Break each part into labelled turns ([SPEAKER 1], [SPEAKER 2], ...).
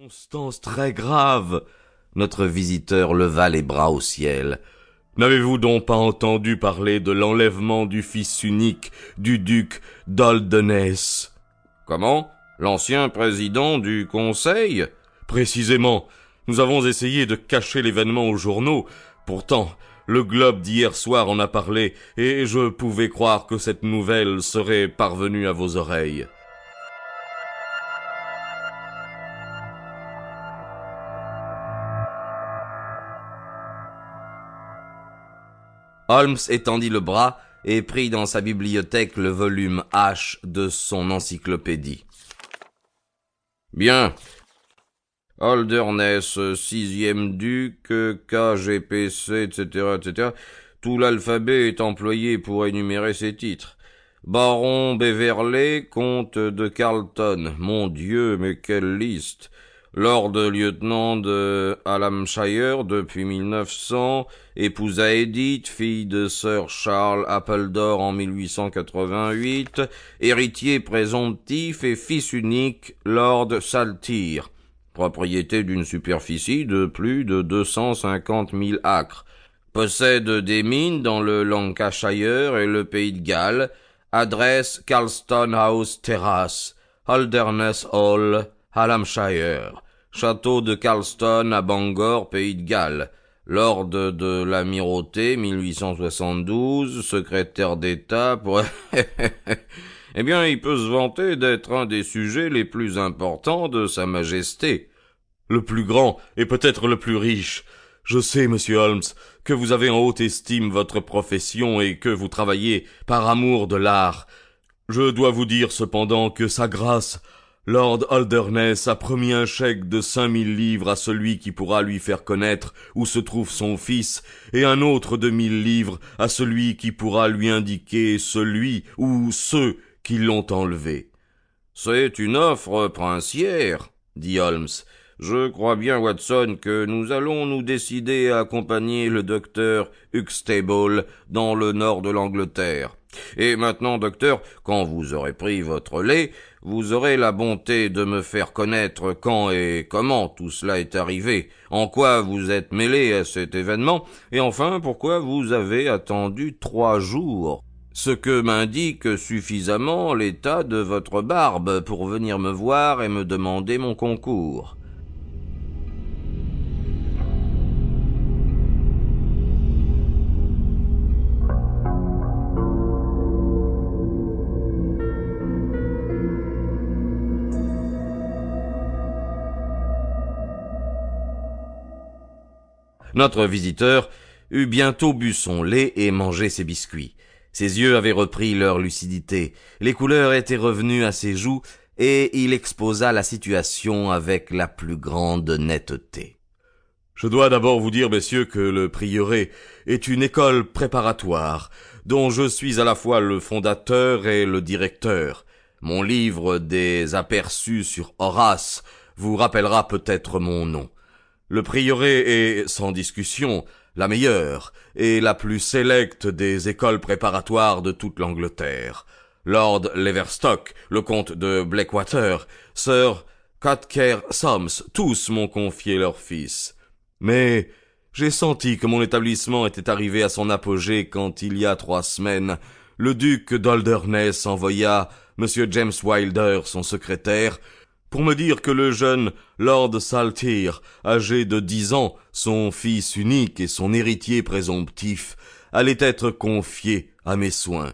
[SPEAKER 1] Constance très grave. Notre visiteur leva les bras au ciel. N'avez-vous donc pas entendu parler de l'enlèvement du fils unique du duc d'Oldeness?
[SPEAKER 2] Comment? L'ancien président du conseil?
[SPEAKER 1] Précisément. Nous avons essayé de cacher l'événement aux journaux. Pourtant, le Globe d'hier soir en a parlé, et je pouvais croire que cette nouvelle serait parvenue à vos oreilles.
[SPEAKER 2] Holmes étendit le bras et prit dans sa bibliothèque le volume H de son encyclopédie. Bien. Holderness, sixième duc, KGPC, etc., etc. Tout l'alphabet est employé pour énumérer ses titres. Baron Beverley, comte de Carlton. Mon Dieu, mais quelle liste. Lord lieutenant de Hallamshire depuis 1900, épousa Edith, fille de Sir Charles Appledore en 1888, héritier présomptif et fils unique Lord Saltire, propriété d'une superficie de plus de 250 000 acres, possède des mines dans le Lancashire et le pays de Galles, adresse Carlston House Terrace, Holderness Hall, Hallamshire, château de Carlston à Bangor, pays de Galles, lord de l'amirauté 1872, secrétaire d'État pour... eh bien, il peut se vanter d'être un des sujets les plus importants de Sa Majesté.
[SPEAKER 1] Le plus grand et peut-être le plus riche. Je sais, monsieur Holmes, que vous avez en haute estime votre profession et que vous travaillez par amour de l'art. Je dois vous dire cependant que sa grâce Lord Holderness a promis un chèque de cinq mille livres à celui qui pourra lui faire connaître où se trouve son fils, et un autre de mille livres à celui qui pourra lui indiquer celui ou ceux qui l'ont enlevé.
[SPEAKER 2] C'est une offre princière, dit Holmes. Je crois bien, Watson, que nous allons nous décider à accompagner le docteur Huxtable dans le nord de l'Angleterre. Et maintenant, docteur, quand vous aurez pris votre lait, vous aurez la bonté de me faire connaître quand et comment tout cela est arrivé, en quoi vous êtes mêlé à cet événement, et enfin pourquoi vous avez attendu trois jours. Ce que m'indique suffisamment l'état de votre barbe pour venir me voir et me demander mon concours.
[SPEAKER 1] Notre visiteur eut bientôt bu son lait et mangé ses biscuits. Ses yeux avaient repris leur lucidité, les couleurs étaient revenues à ses joues, et il exposa la situation avec la plus grande netteté. Je dois d'abord vous dire, messieurs, que le prieuré est une école préparatoire, dont je suis à la fois le fondateur et le directeur. Mon livre des aperçus sur Horace vous rappellera peut-être mon nom. Le prieuré est, sans discussion, la meilleure et la plus sélecte des écoles préparatoires de toute l'Angleterre. Lord Leverstock, le comte de Blackwater, Sir Cotker Soms, tous m'ont confié leur fils. Mais j'ai senti que mon établissement était arrivé à son apogée quand, il y a trois semaines, le duc d'Alderness envoya M. James Wilder, son secrétaire, pour me dire que le jeune Lord Saltire, âgé de dix ans, son fils unique et son héritier présomptif, allait être confié à mes soins.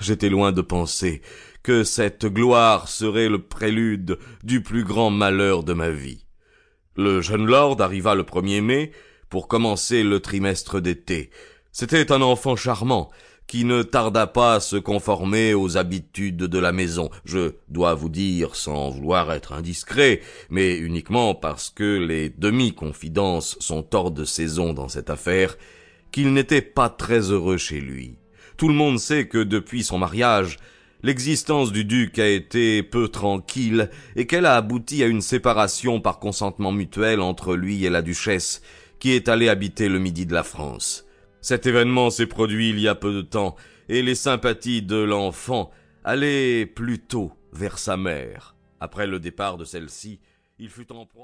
[SPEAKER 1] J'étais loin de penser que cette gloire serait le prélude du plus grand malheur de ma vie. Le jeune lord arriva le 1er mai pour commencer le trimestre d'été. C'était un enfant charmant, qui ne tarda pas à se conformer aux habitudes de la maison. Je dois vous dire, sans vouloir être indiscret, mais uniquement parce que les demi-confidences sont hors de saison dans cette affaire, qu'il n'était pas très heureux chez lui. Tout le monde sait que depuis son mariage, l'existence du duc a été peu tranquille et qu'elle a abouti à une séparation par consentement mutuel entre lui et la duchesse, qui est allée habiter le midi de la France. Cet événement s'est produit il y a peu de temps, et les sympathies de l'enfant allaient plutôt vers sa mère. Après le départ de celle-ci, Il fut en proie